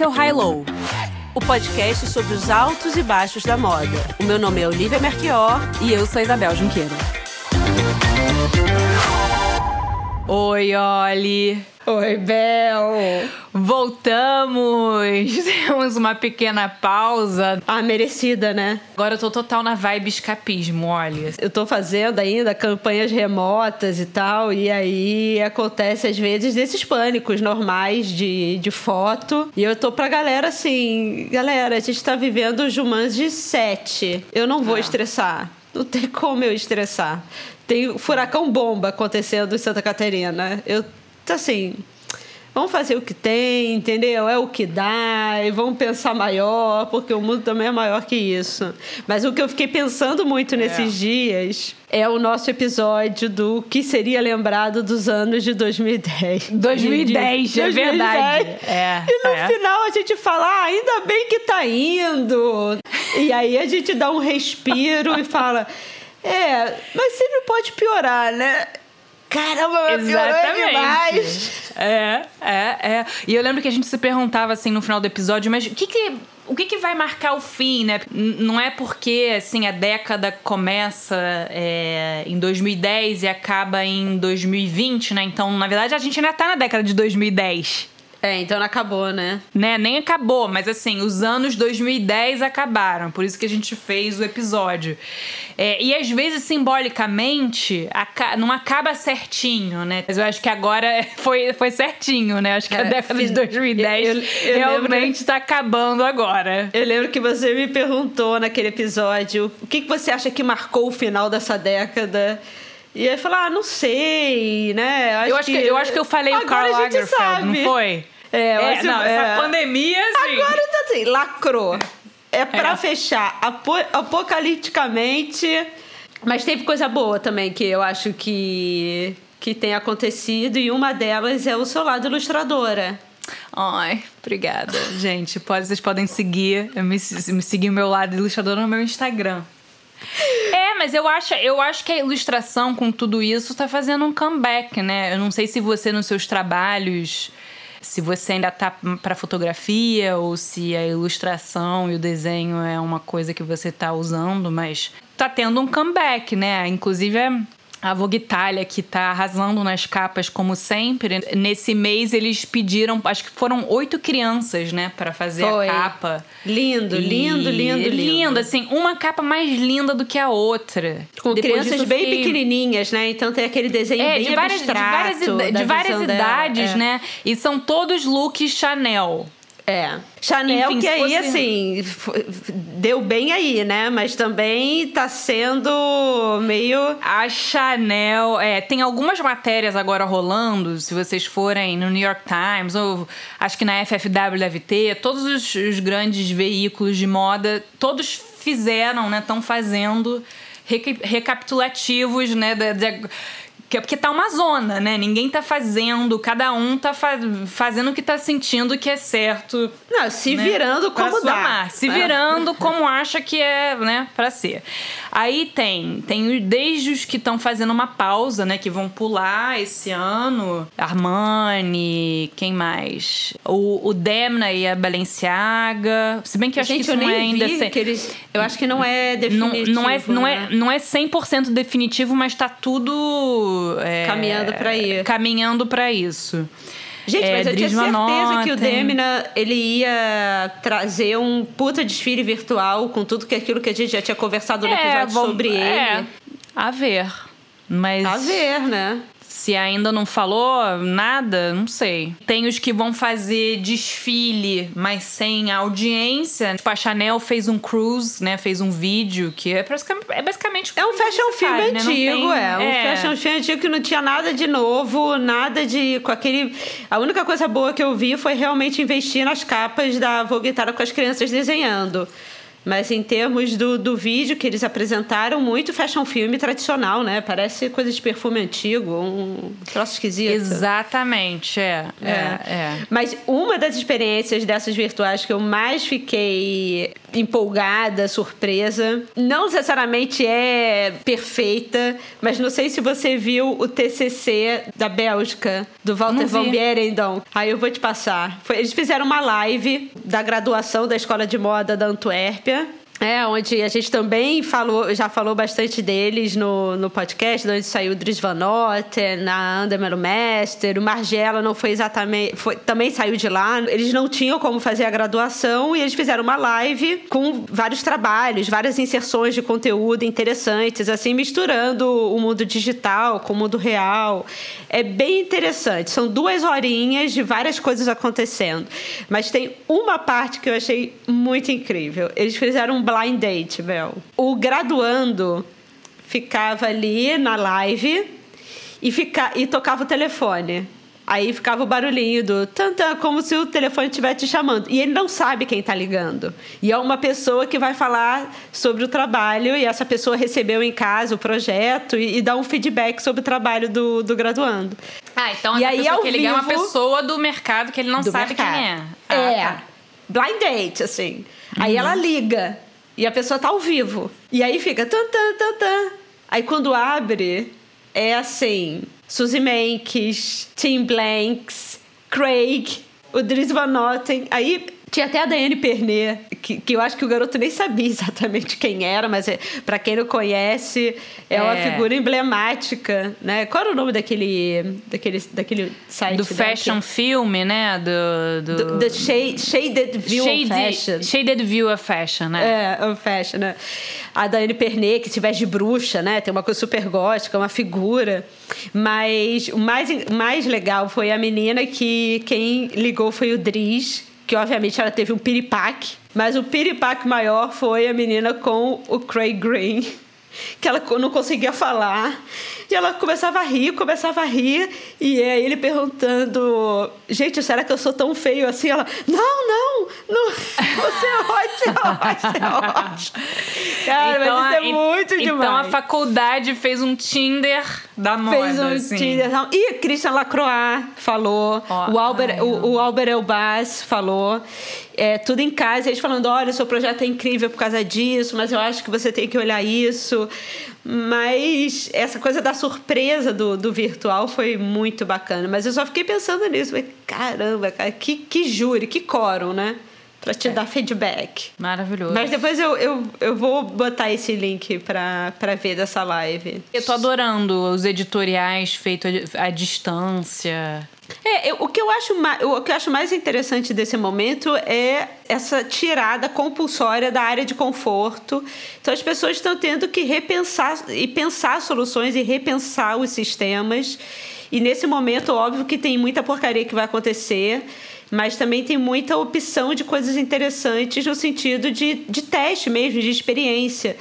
Esse é o High Low, o podcast sobre os altos e baixos da moda. O meu nome é Olivia Merquior e eu sou Isabel Junqueira. Oi, Oli. Oi, Bel! Voltamos! Temos uma pequena pausa. Ah, merecida, né? Agora eu tô total na vibe escapismo, olha. Eu tô fazendo ainda campanhas remotas e tal, e aí acontece às vezes desses pânicos normais de, de foto. E eu tô pra galera assim: galera, a gente tá vivendo o Jumanji 7. Eu não vou ah. estressar. Não tem como eu estressar. Tem furacão bomba acontecendo em Santa Catarina. Eu então, assim, vamos fazer o que tem, entendeu? É o que dá, e vamos pensar maior, porque o mundo também é maior que isso. Mas o que eu fiquei pensando muito nesses é. dias é o nosso episódio do que seria lembrado dos anos de 2010. 2010, de, é 2010. verdade. É, e no é. final a gente fala, ah, ainda bem que tá indo. E aí a gente dá um respiro e fala, é, mas sempre pode piorar, né? Caramba, meu Exatamente. demais. É, é, é. E eu lembro que a gente se perguntava assim no final do episódio, mas o que que o que, que vai marcar o fim, né? Não é porque assim a década começa é, em 2010 e acaba em 2020, né? Então, na verdade, a gente ainda tá na década de 2010. É, então não acabou, né? Né, nem acabou, mas assim, os anos 2010 acabaram, por isso que a gente fez o episódio. É, e às vezes, simbolicamente, não acaba certinho, né? Mas eu acho que agora foi, foi certinho, né? Acho que a é, década de 2010 eu, eu realmente lembro... tá acabando agora. Eu lembro que você me perguntou naquele episódio o que, que você acha que marcou o final dessa década. E aí falar, ah, não sei, né? Acho eu, acho que, que, eu acho que eu falei o Karl Lagerfeld, não foi? É, é não, é. essa pandemia, assim... Agora tá assim, lacrou. É pra é. fechar apocalipticamente. Mas teve coisa boa também que eu acho que, que tem acontecido. E uma delas é o seu lado ilustradora. Ai, obrigada. Gente, pode, vocês podem seguir, me, me seguir o meu lado ilustradora no meu Instagram. É, mas eu acho, eu acho que a ilustração com tudo isso tá fazendo um comeback, né? Eu não sei se você nos seus trabalhos se você ainda tá para fotografia ou se a ilustração e o desenho é uma coisa que você tá usando, mas tá tendo um comeback, né? Inclusive é a Vogue Itália, que está arrasando nas capas como sempre. Nesse mês eles pediram, acho que foram oito crianças, né, para fazer Foi. a capa. Lindo, e... lindo, lindo, lindo. Lindo, assim, uma capa mais linda do que a outra. Com Depois crianças bem pequenininhas, né? Então tem aquele desenho é, bem de várias, abstrato. De várias, de várias idades, é. né? E são todos looks Chanel. É. Chanel, Enfim, que aí, fosse... assim, deu bem aí, né? Mas também tá sendo meio. A Chanel. É, tem algumas matérias agora rolando, se vocês forem no New York Times, ou acho que na FFW deve ter, todos os, os grandes veículos de moda, todos fizeram, né? Estão fazendo recapitulativos, né? De, de, é porque tá uma zona, né? Ninguém tá fazendo, cada um tá fa fazendo o que tá sentindo que é certo. Não, se né? virando como dá. Amar. Se virando como acha que é, né, pra ser. Aí tem, tem desde os que estão fazendo uma pausa, né, que vão pular esse ano. Armani, quem mais? O, o Demna e a Balenciaga. Se bem que eu acho Gente, que isso não é ainda... Que eles, eu acho que não é definitivo. Não, não, é, não, né? é, não é 100% definitivo, mas tá tudo é, caminhando para ir. Caminhando para isso. Gente, é, mas eu tinha certeza que o Demina ele ia trazer um puta desfile virtual com tudo que aquilo que a gente já tinha conversado no é, episódio sobre ele. É, a ver. Mas... A ver, né? Se ainda não falou nada, não sei. Tem os que vão fazer desfile, mas sem audiência. Tipo, a Chanel fez um cruise, né? Fez um vídeo que é basicamente. É, basicamente é um fashion film faz, né? antigo, tem, é. Um é. fashion film antigo que não tinha nada de novo, nada de. com aquele. A única coisa boa que eu vi foi realmente investir nas capas da Vogue Tara com as crianças desenhando. Mas em termos do, do vídeo que eles apresentaram, muito fashion filme tradicional, né? Parece coisa de perfume antigo, um troço esquisito. Exatamente, é, é. é, é. Mas uma das experiências dessas virtuais que eu mais fiquei empolgada, surpresa. Não necessariamente é perfeita, mas não sei se você viu o TCC da Bélgica, do Walter van Bierendonck. Aí eu vou te passar. Foi, eles fizeram uma live da graduação da Escola de Moda da Antuérpia. É, onde a gente também falou, já falou bastante deles no, no podcast, onde saiu o Dries Van Noten, a Andermelo Master, o Margiela não foi exatamente, foi, também saiu de lá. Eles não tinham como fazer a graduação e eles fizeram uma live com vários trabalhos, várias inserções de conteúdo interessantes, assim, misturando o mundo digital com o mundo real. É bem interessante. São duas horinhas de várias coisas acontecendo. Mas tem uma parte que eu achei muito incrível. Eles fizeram um blind date, Bel. O graduando ficava ali na live e, fica, e tocava o telefone. Aí ficava o barulhinho do tanta como se o telefone estivesse te chamando. E ele não sabe quem está ligando. E é uma pessoa que vai falar sobre o trabalho e essa pessoa recebeu em casa o projeto e, e dá um feedback sobre o trabalho do, do graduando. Ah, então e essa aí, pessoa que liga é uma pessoa do mercado que ele não sabe mercado. quem é. Ah, é. Tá. Blind date, assim. Uhum. Aí ela liga. E a pessoa tá ao vivo. E aí fica tan tan tan tan. Aí quando abre, é assim: Suzy Menkes, Tim Blanks, Craig, o Dries Van Noten. Aí tinha até a Daiane Pernet, que, que eu acho que o garoto nem sabia exatamente quem era, mas é, para quem não conhece, é, é, uma figura emblemática, né? Qual era o nome daquele, daquele, daquele site? Do fashion film, né? Do, do... do the shade, Shaded View Shade, of Fashion. Shaded View of Fashion, né? É, of Fashion, né? A Daiane Pernet, que se veste de bruxa, né? Tem uma coisa super gótica, uma figura. Mas o mais, mais legal foi a menina que quem ligou foi o Dries, que obviamente ela teve um piripaque, mas o piripaque maior foi a menina com o Craig Green, que ela não conseguia falar. E ela começava a rir, começava a rir, e aí ele perguntando: Gente, será que eu sou tão feio assim? Ela: Não, não, não você é ótimo, você é ótimo. Cara, então, mas isso é muito então demais. Então a faculdade fez um Tinder da moda. Fez um assim. Tinder. E Christian Lacroix falou, oh, o, Albert, ai, o, o Albert Elbaz falou. É, tudo em casa, eles falando: olha, seu projeto é incrível por causa disso, mas eu acho que você tem que olhar isso. Mas essa coisa da surpresa do, do virtual foi muito bacana. Mas eu só fiquei pensando nisso. Caramba, cara, que, que júri, que quórum, né? Pra te é. dar feedback. Maravilhoso. Mas depois eu, eu, eu vou botar esse link pra ver dessa live. Eu tô adorando os editoriais feitos à distância. É, eu, o, que eu acho o que eu acho mais interessante desse momento é essa tirada compulsória da área de conforto. Então as pessoas estão tendo que repensar e pensar soluções e repensar os sistemas. E nesse momento, óbvio que tem muita porcaria que vai acontecer, mas também tem muita opção de coisas interessantes no sentido de, de teste mesmo, de experiência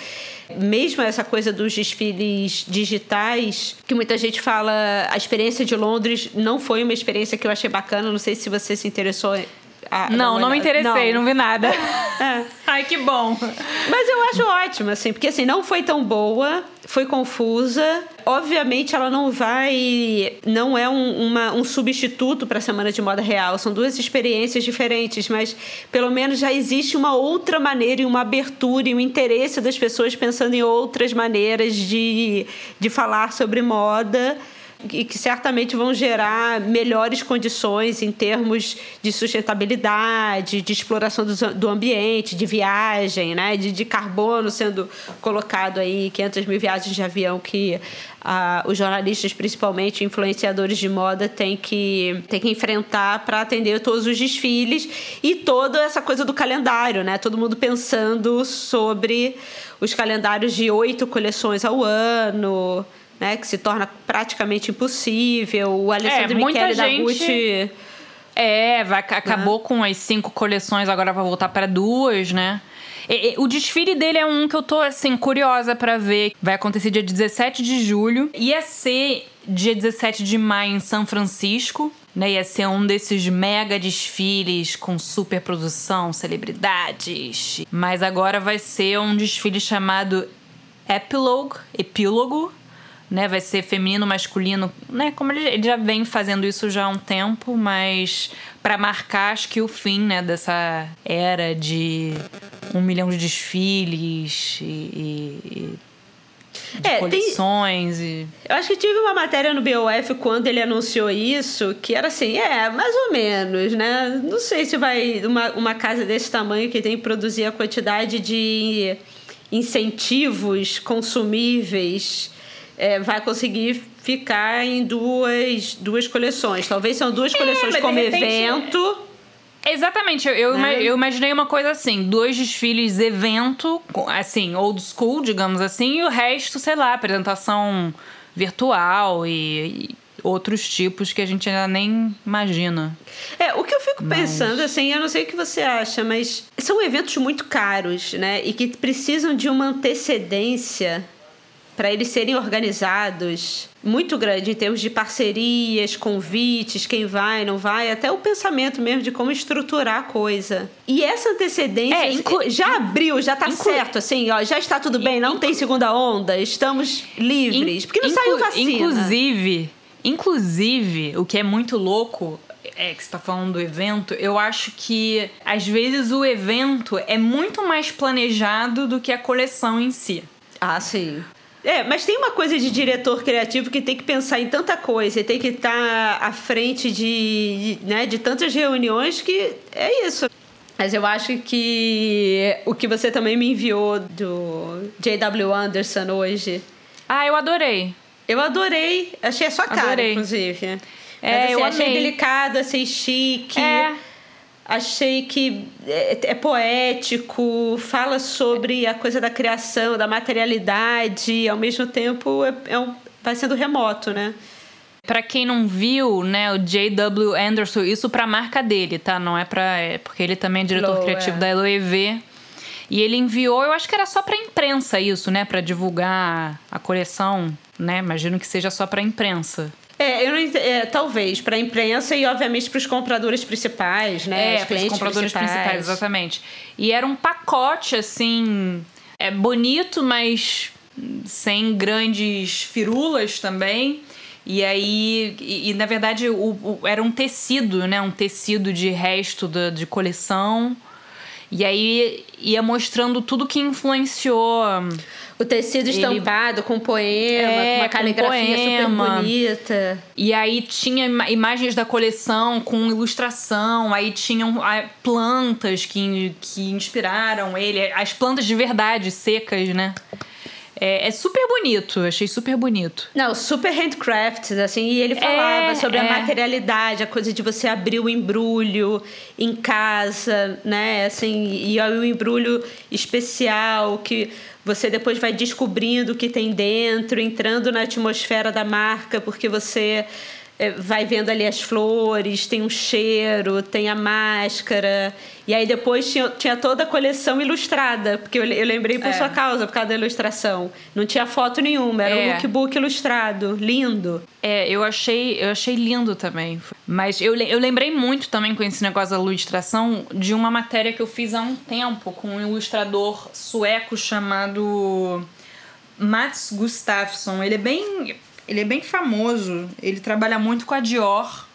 mesmo essa coisa dos desfiles digitais, que muita gente fala, a experiência de Londres não foi uma experiência que eu achei bacana. Não sei se você se interessou ah, não, não me interessei, não, não vi nada. É. Ai, que bom. Mas eu acho ótimo, assim, porque assim, não foi tão boa, foi confusa. Obviamente, ela não vai. Não é um, uma, um substituto para a Semana de Moda Real. São duas experiências diferentes, mas pelo menos já existe uma outra maneira e uma abertura e um interesse das pessoas pensando em outras maneiras de, de falar sobre moda e que certamente vão gerar melhores condições em termos de sustentabilidade, de exploração do, do ambiente, de viagem, né? de, de carbono sendo colocado aí, 500 mil viagens de avião que ah, os jornalistas, principalmente influenciadores de moda, têm que, têm que enfrentar para atender todos os desfiles e toda essa coisa do calendário, né? Todo mundo pensando sobre os calendários de oito coleções ao ano, né, que se torna praticamente impossível. O Alessandro é, Michele da Gucci. É, vai, acabou né? com as cinco coleções, agora vai voltar para duas, né? E, e, o desfile dele é um que eu tô, assim, curiosa para ver. Vai acontecer dia 17 de julho. Ia ser dia 17 de maio em São Francisco. Né, ia ser um desses mega desfiles com super produção, celebridades. Mas agora vai ser um desfile chamado Epilogue, Epílogo, né? Vai ser feminino, masculino, né? Como ele, ele já vem fazendo isso já há um tempo, mas para marcar acho que o fim, né, dessa era de um milhão de desfiles e, e de É, tem- coleções e Eu acho que tive uma matéria no BOF quando ele anunciou isso, que era assim, é, mais ou menos, né? Não sei se vai uma, uma casa desse tamanho que tem que produzir a quantidade de incentivos consumíveis é, vai conseguir ficar em duas, duas coleções. Talvez são duas coleções mas de como repente- evento. Exatamente, eu, eu, Né? eu imaginei uma coisa assim: dois desfiles evento, assim, old school, digamos assim, e o resto, sei lá, apresentação virtual e, e outros tipos que a gente ainda nem imagina. É, o que eu fico pensando, assim, eu não sei o que você acha, mas são eventos muito caros, né? E que precisam de uma antecedência para eles serem organizados muito grande em termos de parcerias, convites, quem vai, não vai, até o pensamento mesmo de como estruturar a coisa. E essa antecedência É, inclu- já abriu, já tá inclu- certo, assim, ó, já está tudo bem, não tem segunda onda, estamos livres. Porque não Inclu- saiu vacina. Inclusive, inclusive, o que é muito louco é que você tá falando do evento, eu acho que às vezes o evento é muito mais planejado do que a coleção em si. Ah, sim. É, mas tem uma coisa de diretor criativo que tem que pensar em tanta coisa e tem que estar à frente de, de, né, de tantas reuniões que é isso. Mas eu acho que o que você também me enviou do J.W. Anderson hoje, Ah, eu adorei. eu adorei. Achei a sua cara, Adorei. inclusive. É, Mas, assim, eu achei amei. delicado, achei chique. É. Achei que é, é poético, fala sobre a coisa da criação, da materialidade, e ao mesmo tempo é, é um, vai sendo remoto, né? Pra quem não viu, né, o J.W. Anderson, isso pra marca dele, tá? Não é pra. É porque ele também é diretor Low, criativo é. da Loewe. E ele enviou, eu acho que era só pra imprensa isso, né? Pra divulgar a coleção, né? Imagino que seja só pra imprensa. É, eu não ent- é, talvez para a imprensa e obviamente para os compradores principais, né? É, os para os clientes compradores principais. principais. exatamente. E era um pacote, assim, é bonito, mas sem grandes firulas também. E aí, e, e, na verdade, o, o- era um tecido, né? Um tecido de resto da, de coleção. E aí ia mostrando tudo que influenciou. O tecido estampado com poema, É, com uma caligrafia poema. super bonita. E aí tinha ima- imagens da coleção com ilustração, aí tinham ah, plantas que, que inspiraram ele, as plantas de verdade, secas, né? É, é super bonito, achei super bonito. Não, super handcrafts, assim, e ele falava É, sobre a é. materialidade, a coisa de você abrir o embrulho em casa, né? Assim, e o embrulho especial que você depois vai descobrindo o que tem dentro, entrando na atmosfera da marca, porque você é, vai vendo ali as flores, tem um cheiro, tem a máscara. E aí depois tinha, tinha toda a coleção ilustrada, porque eu, eu lembrei por É. sua causa, por causa da ilustração. Não tinha foto nenhuma, era um É. lookbook ilustrado, lindo. É, eu achei, eu achei lindo também. Mas eu, eu lembrei muito também com esse negócio da ilustração de uma matéria que eu fiz há um tempo com um ilustrador sueco chamado Mats Gustafsson. Ele é bem, ele é bem famoso. Ele trabalha muito com a Dior.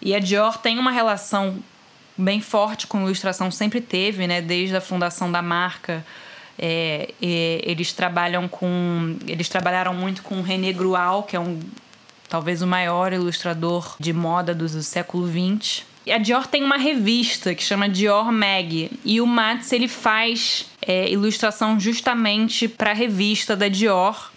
E a Dior tem uma relação bem forte com ilustração, sempre teve, né? Desde a fundação da marca. É, e eles trabalham com. Eles trabalharam muito com René Grual, que é um talvez o maior ilustrador de moda do, do século XX. E a Dior tem uma revista que chama Dior Mag. E o Mats ele faz é, ilustração justamente para a revista da Dior.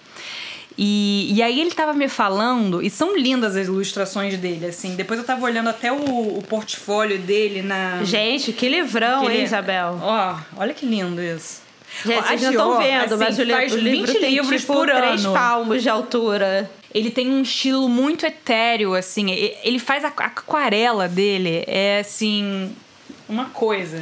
E, e aí ele tava me falando, e são lindas as ilustrações dele, assim. Depois eu tava olhando até o, o portfólio dele na. Gente, que livrão, Aquele- hein, Isabel? Ó, olha que lindo isso. Gente, vocês não estão vendo, assim, mas o, li- faz o livro 20 tem livros tipo por três ano. palmos de altura. Ele tem um estilo muito etéreo, assim. Ele faz a a aquarela dele, é assim. Uma coisa.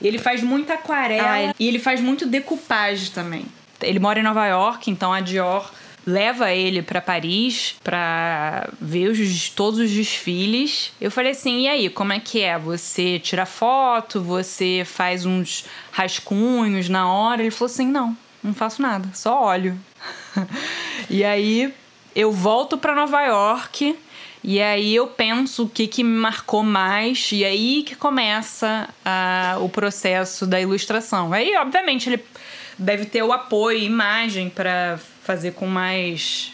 Ele faz muita aquarela Ah, ele- e ele faz muito decoupage também. Ele mora em Nova York, então a Dior leva ele pra Paris pra ver os, todos os desfiles. Eu falei assim: e aí, como é que é? Você tira foto, você faz uns rascunhos na hora? Ele falou assim: não, não faço nada, só olho. e aí eu volto pra Nova York E aí eu penso o que, que me marcou mais, e aí que começa o processo da ilustração. Aí, obviamente, ele deve ter o apoio, imagem para fazer com mais.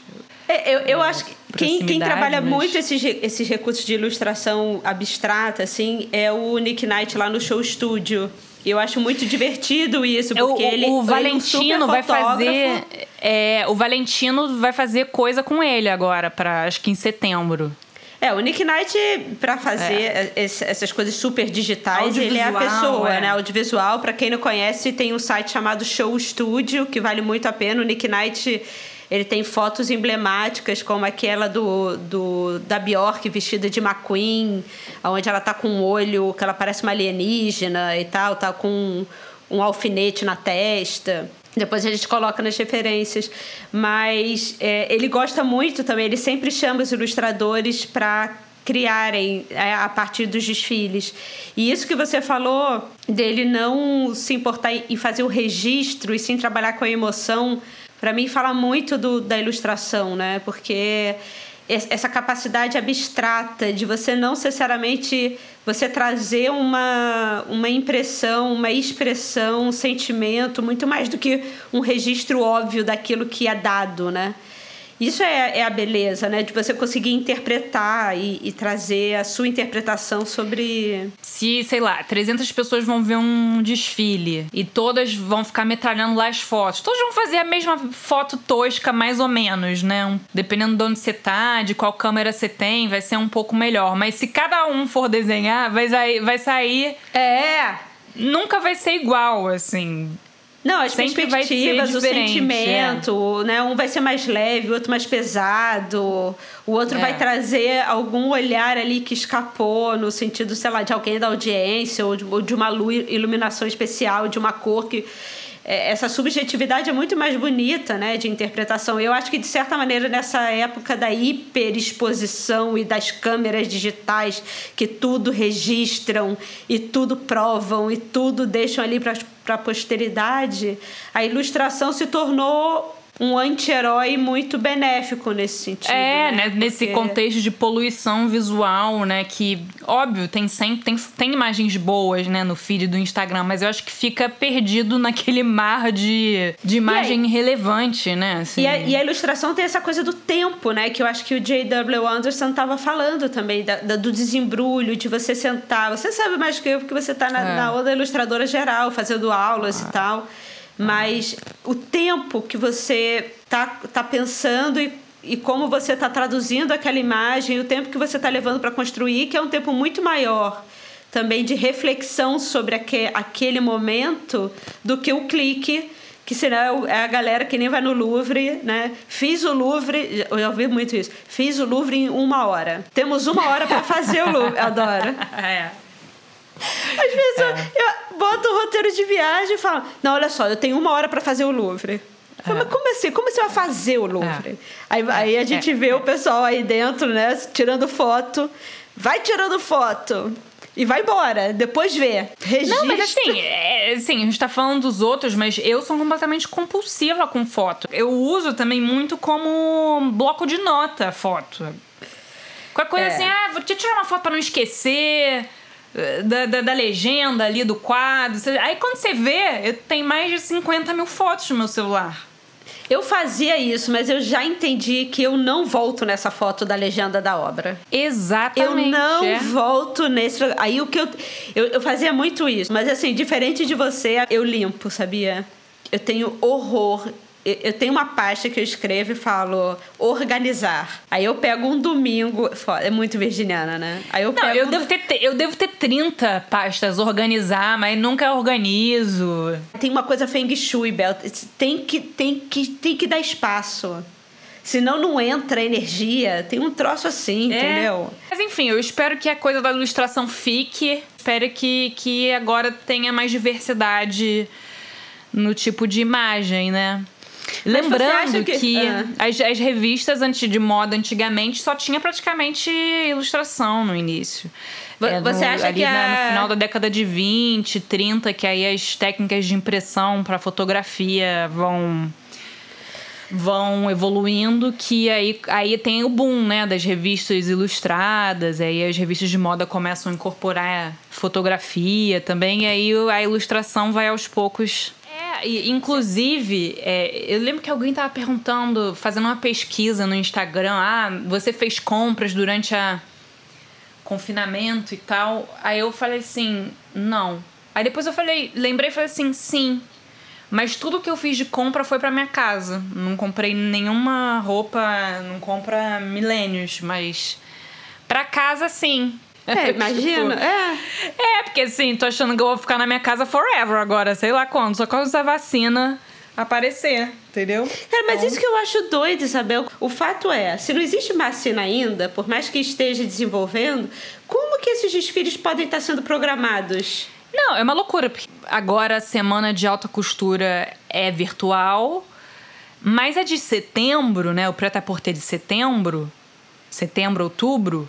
É, eu, eu acho que quem, quem trabalha mas... muito esses, esses recursos de ilustração abstrata, assim, é o Nick Knight lá no Show Studio. Eu acho muito divertido isso, porque o, ele. O Valentino ele é um vai fazer. É, o Valentino vai fazer coisa com ele agora, para acho que em setembro. É, o Nick Knight, para fazer é. essas coisas super digitais, ele é a pessoa, é. né? Audiovisual. Para quem não conhece, tem um site chamado Show Studio, que vale muito a pena. O Nick Knight ele tem fotos emblemáticas, como aquela do, do da Bjork vestida de McQueen, onde ela tá com um olho que ela parece uma alienígena e tal, tá com um, um alfinete na testa. Depois a gente coloca nas referências. Mas é, ele gosta muito também, ele sempre chama os ilustradores para criarem é, a partir dos desfiles. E isso que você falou dele não se importar em fazer o registro e sim trabalhar com a emoção para mim fala muito do, da ilustração, né? Porque essa capacidade abstrata de você não necessariamente você trazer uma, uma impressão, uma expressão, um sentimento, muito mais do que um registro óbvio daquilo que é dado, né? Isso é, é a beleza, né? De você conseguir interpretar e, e, trazer a sua interpretação sobre. Se, sei lá, 300 pessoas vão ver um desfile e todas vão ficar metralhando lá as fotos, todas vão fazer a mesma foto tosca, mais ou menos, né? Dependendo de onde você tá, de qual câmera você tem, vai ser um pouco melhor. Mas se cada um for desenhar, vai sair. Vai sair é! Nunca vai ser igual, assim. Não, as Sempre perspectivas, o sentimento, é. né? Um vai ser mais leve, o outro mais pesado. O outro é. vai trazer algum olhar ali que escapou no sentido, sei lá, de alguém da audiência ou de, ou de uma luz, iluminação especial, de uma cor que é, essa subjetividade é muito mais bonita, né, de interpretação. Eu acho que de certa maneira nessa época da hiperexposição e das câmeras digitais que tudo registram e tudo provam e tudo deixam ali para a posteridade, a ilustração se tornou um anti-herói muito benéfico nesse sentido. É, né? né? nesse contexto de poluição visual, né? Que, óbvio, tem sempre tem, tem imagens boas, né, no feed do Instagram, mas eu acho que fica perdido naquele mar de, de imagem irrelevante, né? Assim. E, a, e, a, ilustração tem essa coisa do tempo, né? Que eu acho que o J.W. Anderson estava falando também, da, da, do desembrulho, de você sentar. Você sabe mais que eu, porque você está na, é. na onda ilustradora geral, fazendo aulas ah. e tal mas o tempo que você tá, tá pensando e, e como você está traduzindo aquela imagem, o tempo que você está levando para construir, que é um tempo muito maior também de reflexão sobre aque, aquele momento do que o clique que será é a galera que nem vai no Louvre, né? Fiz o Louvre, eu já ouvi muito isso. Fiz o Louvre em uma hora. Temos uma hora para fazer o Louvre. Adoro. É. Às vezes é. boto o roteiro de viagem e falo: Não, olha só, eu tenho uma hora para fazer o Louvre. Falo, é. Mas como assim? Como você vai fazer o Louvre? É. Aí, aí a gente é. vê o pessoal aí dentro, né, tirando foto. Vai tirando foto. E vai embora, depois vê. Registra. Não, mas assim, é, assim, a gente tá falando dos outros, mas eu sou completamente compulsiva com foto. Eu uso também muito como bloco de nota foto. Qualquer coisa é. assim, ah, vou te tirar uma foto pra não esquecer da, da, da, legenda ali do quadro. Aí quando você vê, eu tenho mais de 50 mil fotos no meu celular. Eu fazia isso, mas eu já entendi que eu não volto nessa foto da legenda da obra. Exatamente. Eu não é. volto nesse. Aí o que eu, eu. Eu fazia muito isso. Mas assim, diferente de você, eu limpo, sabia? Eu tenho horror eu tenho uma pasta que eu escrevo e falo organizar. Aí eu pego um domingo. É muito virginiana, né? Aí eu Não, pego. Eu, um devo ter, eu devo ter 30 pastas organizar, mas nunca organizo. Tem uma coisa feng shui, Bel. Tem que, tem que, tem que dar espaço. Senão não entra energia. Tem um troço assim, é. entendeu? Mas enfim, eu espero que a coisa da ilustração fique. Espero que, que agora tenha mais diversidade no tipo de imagem, né? Lembrando que, que ah. as, as, revistas de moda antigamente só tinha praticamente ilustração no início. É, você no, acha que a... no final da década de 20, 30, que aí as técnicas de impressão para fotografia vão vão evoluindo, que aí, aí tem o boom, né, das revistas ilustradas, aí as revistas de moda começam a incorporar fotografia também, e aí a ilustração vai aos poucos inclusive, é, eu lembro que alguém tava perguntando, fazendo uma pesquisa no Instagram, ah, você fez compras durante a confinamento e tal. Aí eu falei assim, não. Aí depois eu falei, lembrei e falei assim, sim. Mas tudo que eu fiz de compra foi para minha casa. Não comprei nenhuma roupa, não compra milênios, mas para casa sim. É, imagina. tipo, é. É, porque assim, tô achando que eu vou ficar na minha casa forever agora, sei lá quando, só quando essa vacina aparecer, entendeu? Cara, mas então... isso que eu acho doido, Isabel. O fato é, se não existe vacina ainda, por mais que esteja desenvolvendo, como que esses desfiles podem estar sendo programados? Não, é uma loucura. Porque agora a semana de alta costura é virtual, mas a de setembro, né? O preta porter de setembro, setembro, outubro,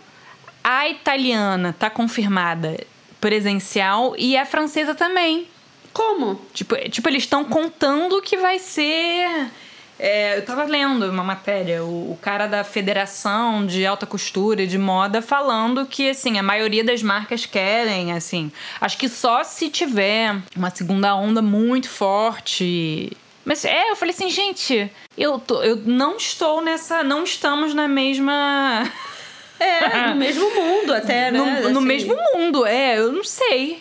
a italiana tá confirmada presencial e a francesa também. Como? Tipo, tipo eles estão contando que vai ser. É, eu tava lendo uma matéria, o, o, cara da Federação de Alta Costura e de Moda falando que, assim, a maioria das marcas querem, assim. Acho que só se tiver uma segunda onda muito forte. Mas é, eu falei assim, gente, eu, tô, eu não estou nessa. Não estamos na mesma. É, no mesmo mundo até, né? No, no assim. mesmo mundo, é, eu não sei.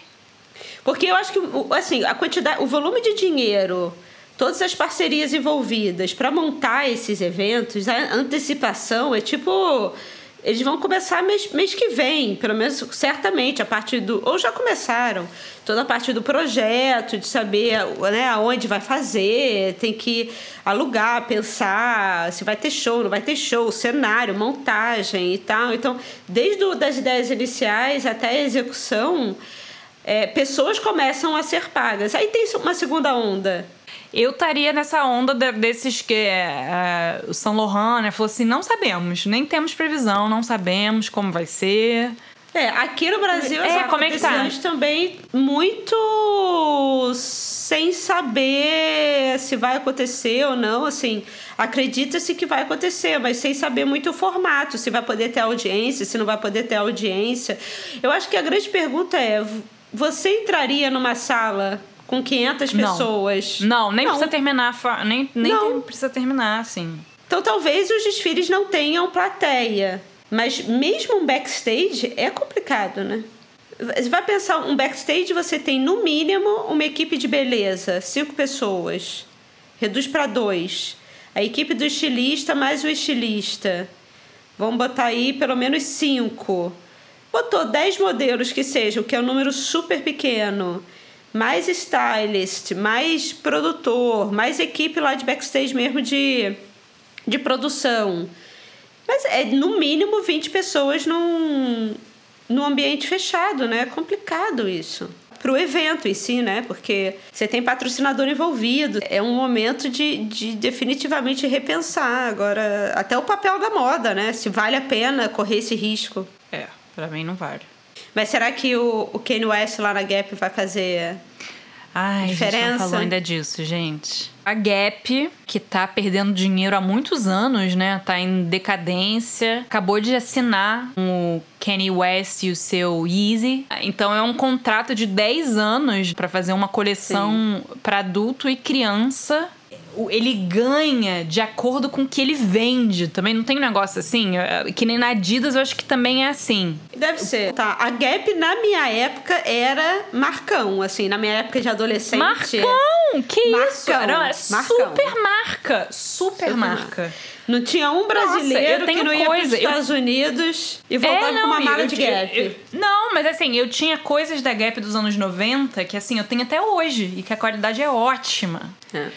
Porque eu acho que, assim, a quantidade, o volume de dinheiro, todas as parcerias envolvidas para montar esses eventos, a antecipação é tipo eles vão começar mês, mês que vem, pelo menos certamente, a partir do. Ou já começaram, toda a parte do projeto, de saber né, aonde vai fazer, tem que alugar, pensar se vai ter show, não vai ter show, cenário, montagem e tal. Então, desde as das ideias iniciais até a execução, é, pessoas começam a ser pagas. Aí tem uma segunda onda. Eu estaria nessa onda de, desses que é, o São Laurent né, falou assim: não sabemos, nem temos previsão, não sabemos como vai ser. É, aqui no Brasil é, como é que tá? também muito sem saber se vai acontecer ou não, assim, acredita-se que vai acontecer, mas sem saber muito o formato, se vai poder ter audiência, se não vai poder ter audiência. Eu acho que a grande pergunta é você entraria numa sala com 500 pessoas? Não, nem não. precisa terminar, nem, nem não. precisa terminar, assim. Então talvez os desfiles não tenham plateia, mas mesmo um backstage é complicado, né? Você vai pensar, um backstage você tem no mínimo uma equipe de beleza, cinco pessoas. Reduz para dois. A equipe do estilista mais o estilista. Vamos botar aí pelo menos cinco botou 10 modelos que sejam, que é um número super pequeno, mais stylist, mais produtor, mais equipe lá de backstage mesmo de, de produção. Mas é no mínimo 20 pessoas num, num ambiente fechado, né? É complicado isso. Para o evento em si, né? Porque você tem patrocinador envolvido. É um momento de, de definitivamente repensar agora até o papel da moda, né? Se vale a pena correr esse risco. É. Pra mim não vale. Mas será que o, o Kanye West lá na Gap vai fazer Ai, diferença? A gente não falou ainda disso, gente. A Gap, que tá perdendo dinheiro há muitos anos, né? Tá em decadência. Acabou de assinar o Kanye West e o seu Yeezy. Então é um contrato de 10 anos para fazer uma coleção para adulto e criança ele ganha de acordo com o que ele vende. Também não tem um negócio assim? É, que nem na Adidas eu acho que também é assim. Deve ser. Tá. A Gap, na minha época, era marcão, assim, na minha época de adolescente. Marcão! Que marcão. isso? Era super marca. Super, super marca. marca. Não tinha um brasileiro Nossa, que não ia para os Estados Unidos e voltava é, não, com uma mala eu, de Gap. Eu, eu, não, mas assim, eu tinha coisas da Gap dos anos 90 que assim, eu tenho até hoje e que a qualidade é ótima. É.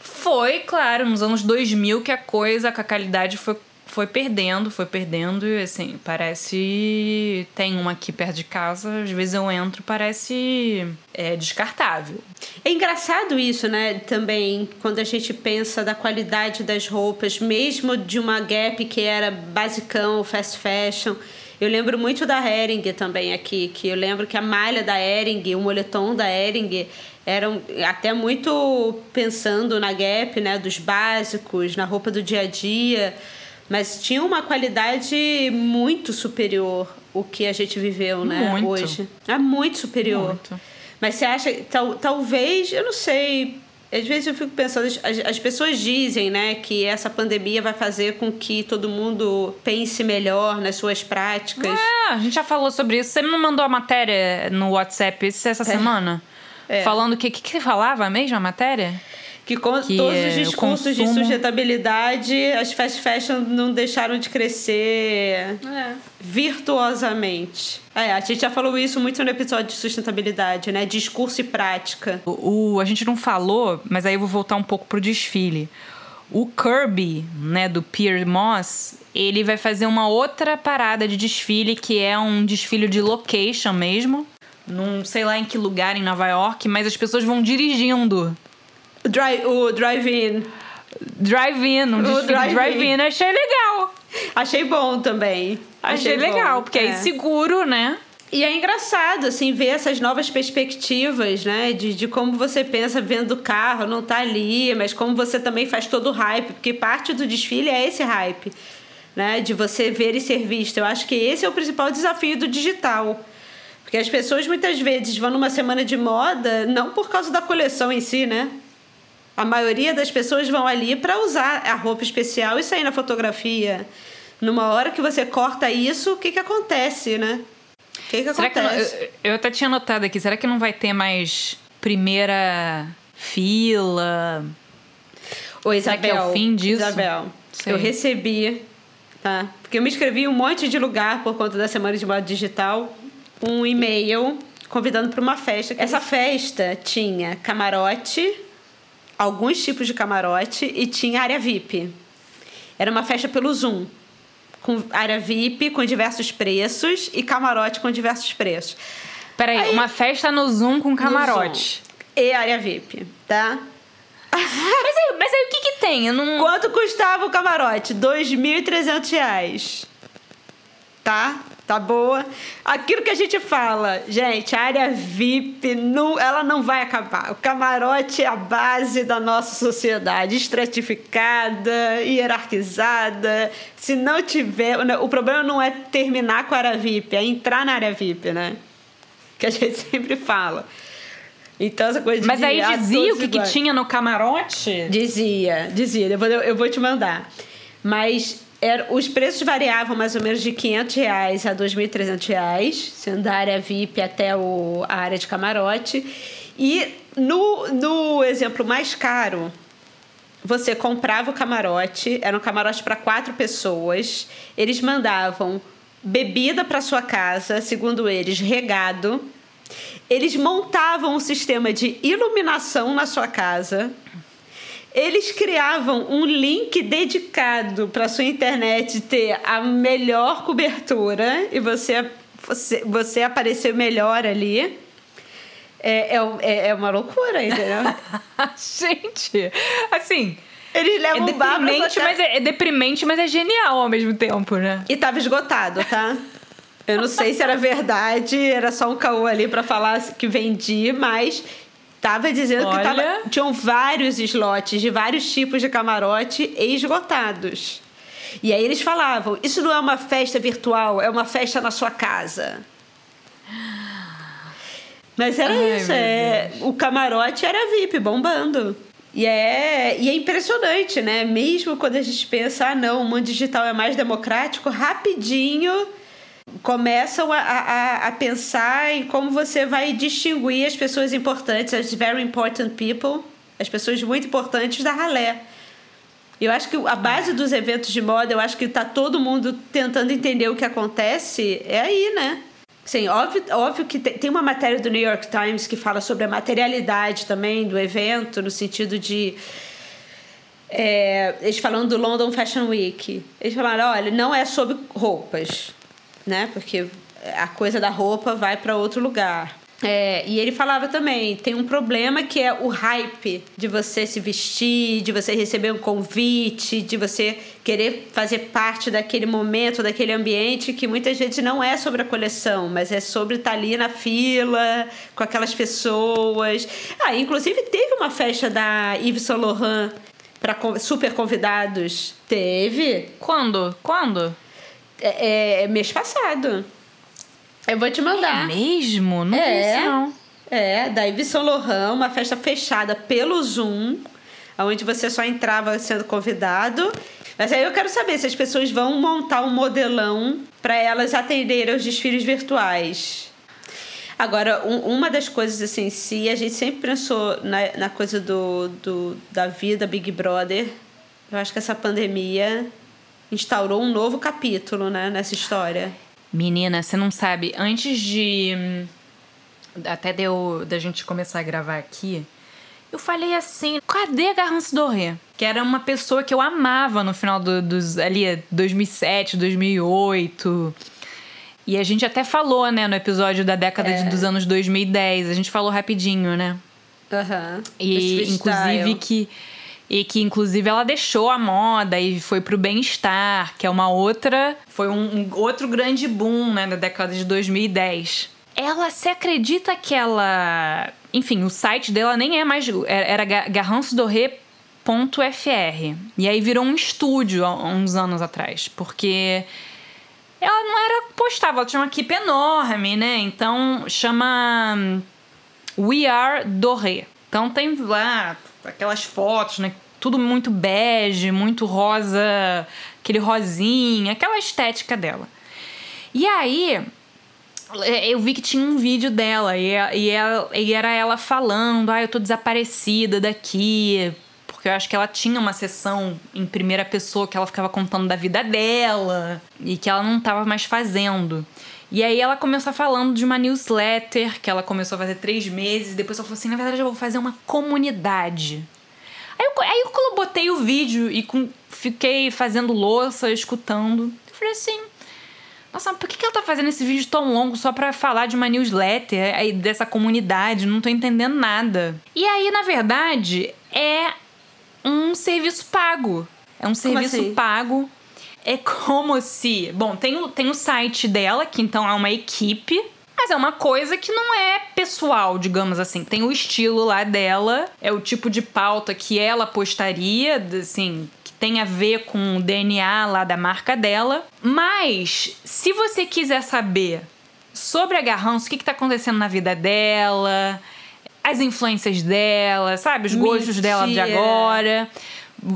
Foi, claro, nos anos 2000 que a coisa, que a qualidade foi, foi perdendo, foi perdendo. E assim, parece. Tem uma aqui perto de casa, às vezes eu entro, parece é, descartável. É engraçado isso, né? Também, quando a gente pensa da qualidade das roupas, mesmo de uma Gap que era basicão, fast fashion Eu lembro muito da Hering também aqui, que eu lembro que a malha da Hering, o moletom da Hering eram até muito pensando na Gap, né, dos básicos, na roupa do dia a dia, mas tinha uma qualidade muito superior o que a gente viveu, né, Muito. hoje. É muito superior. Muito. Mas você acha, tal, talvez, eu não sei. Às vezes eu fico pensando, as, as pessoas dizem, né, que essa pandemia vai fazer com que todo mundo pense melhor nas suas práticas. É, a gente já falou sobre isso. Você não mandou a matéria no WhatsApp essa semana? É. Falando o que, que que falava mesmo a matéria? Que com Que, todos é, os o discursos de consumo- sustentabilidade, as fast fashion não deixaram de crescer virtuosamente. É, a gente já falou isso muito no episódio de sustentabilidade, né? Discurso e prática. O, o- a gente não falou, mas aí eu vou voltar um pouco pro desfile. O Kirby, né, do Pier Moss, ele vai fazer uma outra parada de desfile, que é um desfile de location mesmo. Num sei lá em que lugar em Nova York, mas as pessoas vão dirigindo. O drive- o drive-in. Drive-in, um de drive-in. drive-in. Achei legal. Achei bom também. Achei, bom. legal, porque É. aí seguro, né? E é engraçado, assim, ver essas novas perspectivas, né? De, de como você pensa vendo o carro, não tá ali, mas como você também faz todo o hype, porque parte do desfile é esse hype, né? De você ver e ser visto. Eu acho que esse é o principal desafio do digital. Porque as pessoas muitas vezes vão numa semana de moda, não por causa da coleção em si, né? A maioria das pessoas vão ali para usar a roupa especial e sair na fotografia. Numa hora que você corta isso, o que, que acontece, né? O que, que Será que acontece? eu, eu até tinha notado aqui, será que não vai ter mais primeira fila? Será Isabel. que é o fim disso? Isabel, Sei. eu recebi, tá? Porque eu me inscrevi em um monte de lugar por conta da Semana de Moda Digital, um e-mail convidando para uma festa. Essa festa tinha camarote, alguns tipos de camarote e tinha área VIP. Era uma festa pelo Zoom, com área VIP com diversos preços e camarote com diversos preços. Peraí, Aí- uma festa no Zoom com camarote. Zoom. E área VIP, tá? Mas aí, mas aí o que que tem? Eu não... Quanto custava o camarote? 2.300 reais. Tá? Tá boa. Aquilo que a gente fala, gente, a área VIP, não, ela não vai acabar. O camarote é a base da nossa sociedade, estratificada, hierarquizada. Se não tiver. O problema não é terminar com a área VIP, é entrar na área VIP, né? Que a gente sempre fala. Então, essa coisa de. Mas aí dizia o que, que tinha no camarote? Dizia, dizia. Eu, eu vou te mandar. Mas era, os preços variavam mais ou menos de 500 reais a 2.300 reais, sendo da área VIP até o, a área de camarote. E no, no exemplo mais caro, você comprava o camarote, era um camarote para quatro pessoas. Eles mandavam bebida para sua casa, segundo eles, regado. Eles montavam um sistema de iluminação na sua casa. Eles criavam um link dedicado para sua internet ter a melhor cobertura e você, você, você aparecer melhor ali. É, é, é- é uma loucura, entendeu? Gente, assim, Eles é levam um sua deprimente, casa. mas é, é deprimente, mas é genial ao mesmo tempo, né? E tava esgotado, tá? Eu não sei se era verdade, era só um caô ali pra falar que vendi, mas tava dizendo que Olha. tava, tinham vários slots de vários tipos de camarote esgotados. E aí eles falavam: Isso não é uma festa virtual, é uma festa na sua casa. Mas era Ai, isso, é, o camarote era VIP, bombando. E é, e é impressionante, né? Mesmo quando a gente pensa, ah, não, o mundo digital é mais democrático, rapidinho começam a, a, a pensar em como você vai distinguir as pessoas importantes, as very important people, as pessoas muito importantes da ralé. Eu acho que a base dos eventos de moda, eu acho que tá todo mundo tentando entender o que acontece, é aí, né? Sim, óbvio, óbvio que tem, tem uma matéria do New York Times que fala sobre a materialidade também do evento, no sentido de. é, eles falando do London Fashion Week. Eles falaram: olha, não é sobre roupas, né? Porque a coisa da roupa vai para outro lugar. É, e ele falava também, tem um problema que é o hype de você se vestir, de você receber um convite, de você querer fazer parte daquele momento, daquele ambiente que muitas vezes não é sobre a coleção, mas é sobre estar ali na fila com aquelas pessoas. Ah, inclusive teve uma festa da Yves Saint Laurent para super convidados. Teve. Quando? Quando? É, é, mês passado. Eu vou te mandar. É mesmo? Não é, vi não. É, da Yves Saint Laurent, uma festa fechada pelo Zoom, onde você só entrava sendo convidado. Mas aí eu quero saber se as pessoas vão montar um modelão para elas atenderem aos desfiles virtuais. Agora, um, uma das coisas assim, se a gente sempre pensou na, na coisa do, do, da vida Big Brother, eu acho que essa pandemia instaurou um novo capítulo né, nessa história. Menina, você não sabe, antes de. Até deu da gente começar a gravar aqui, eu falei assim: cadê a Garance Doré? Que era uma pessoa que eu amava no final do, dos. ali, 2007, 2008. E a gente até falou, né, no episódio da década é. de, dos anos 2010. A gente falou rapidinho, né? Aham. Uhum. E, inclusive, que e que inclusive ela deixou a moda e foi pro bem-estar, que é uma outra, foi um, um, outro grande boom, né, da década de 2010. Ela se acredita que ela, enfim, o site dela nem é mais era garransodorê.fr. E aí virou um estúdio há uns anos atrás, porque ela não era postava, ela tinha uma equipe enorme, né? Então chama hum, We Are Doré. Então tem lá aquelas fotos, né? Tudo muito bege, muito rosa, aquele rosinha, aquela estética dela. E aí, é, eu vi que tinha um vídeo dela e, e, ela, e era ela falando: Ah, eu tô desaparecida daqui. Porque eu acho que ela tinha uma sessão em primeira pessoa que ela ficava contando da vida dela e que ela não tava mais fazendo. E aí ela começou falando de uma newsletter que ela começou a fazer três meses. Depois ela falou assim: na verdade, eu vou fazer uma comunidade. Aí eu, aí eu botei o vídeo e com, fiquei fazendo louça, escutando. Eu falei assim. Nossa, por que, que ela tá fazendo esse vídeo tão longo só pra falar de uma newsletter aí dessa comunidade? Não tô entendendo nada. E aí, na verdade, é um serviço pago. É um serviço assim? pago é como se. Bom, tem o, tem o site dela, que então é uma equipe. Mas é uma coisa que não é pessoal, digamos assim. Tem o estilo lá dela, é o tipo de pauta que ela postaria, assim, que tem a ver com o DNA lá da marca dela. Mas, se você quiser saber sobre a Garranço, o que, está acontecendo na vida dela, as influências dela, sabe? Os Mentira. gostos dela de agora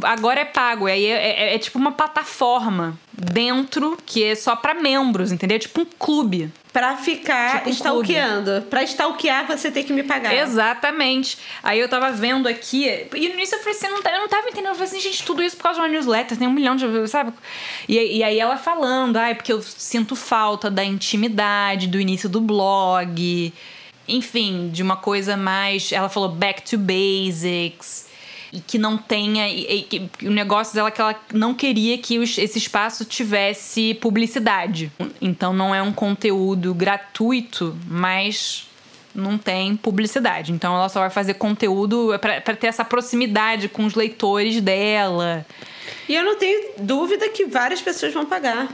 agora é pago. Aí é, é, é, tipo uma plataforma dentro que é só para membros, entendeu? É tipo um clube. Pra ficar tipo um stalkeando. Clube. Pra stalkear, você tem que me pagar. Exatamente. Aí eu tava vendo aqui, e no início eu falei assim, não, eu não tava entendendo. Eu falei assim, gente, tudo isso por causa de uma newsletter, tem um milhão de. Sabe? E, e aí ela falando, ai, ah, porque eu sinto falta da intimidade, do início do blog. Enfim, de uma coisa mais. Ela falou back to basics e que não tenha. E, e, que, o negócio dela é que ela não queria que os, esse espaço tivesse publicidade. Então não é um conteúdo gratuito, mas não tem publicidade. Então ela só vai fazer conteúdo para ter essa proximidade com os leitores dela. E eu não tenho dúvida que várias pessoas vão pagar.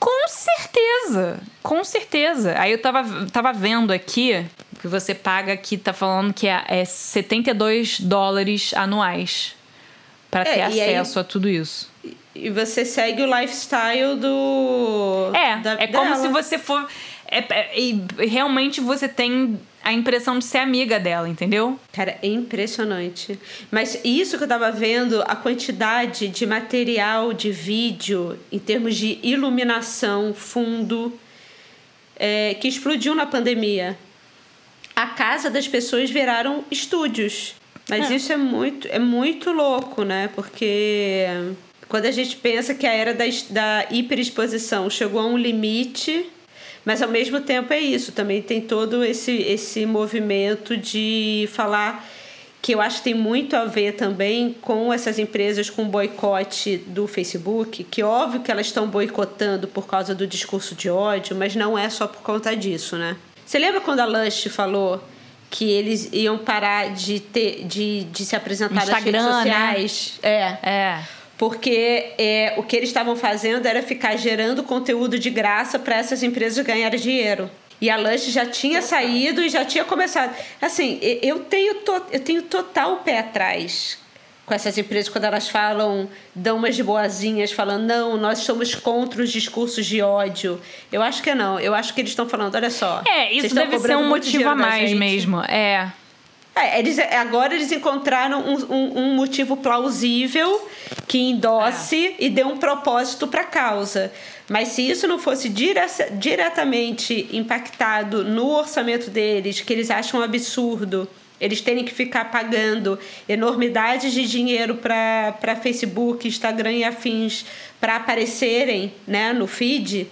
Com certeza, com certeza. Aí eu tava, tava vendo aqui que você paga aqui, tá falando que é, é 72 dólares anuais para é, ter acesso aí, a tudo isso. E você segue o lifestyle do. É, da, é como se você for. É, é, e realmente você tem a impressão de ser amiga dela, entendeu? Cara, é impressionante. Mas isso que eu tava vendo, a quantidade de material de vídeo em termos de iluminação, fundo, é, que explodiu na pandemia. A casa das pessoas viraram estúdios. Mas é. isso é muito, é muito louco, né? Porque quando a gente pensa que a era da, da hiperexposição chegou a um limite mas ao mesmo tempo é isso, também tem todo esse, esse movimento de falar que eu acho que tem muito a ver também com essas empresas com boicote do Facebook, que óbvio que elas estão boicotando por causa do discurso de ódio, mas não é só por conta disso, né? Você lembra quando a Lush falou que eles iam parar de, ter, de, de se apresentar Instagram, nas redes sociais? Né? É. É. Porque é, o que eles estavam fazendo era ficar gerando conteúdo de graça para essas empresas ganharem dinheiro. E a Lush já tinha saído e já tinha começado. Assim, eu tenho, to, eu tenho total pé atrás com essas empresas quando elas falam, dão umas de boazinhas, falando, não, nós somos contra os discursos de ódio. Eu acho que não. Eu acho que eles estão falando, olha só. É, isso deve ser um motivo a mais mesmo. É. É, eles, agora eles encontraram um, um, um motivo plausível que endosse é. e dê um propósito para a causa. Mas se isso não fosse dire diretamente impactado no orçamento deles, que eles acham um absurdo, eles terem que ficar pagando enormidades de dinheiro para Facebook, Instagram e afins para aparecerem né, no feed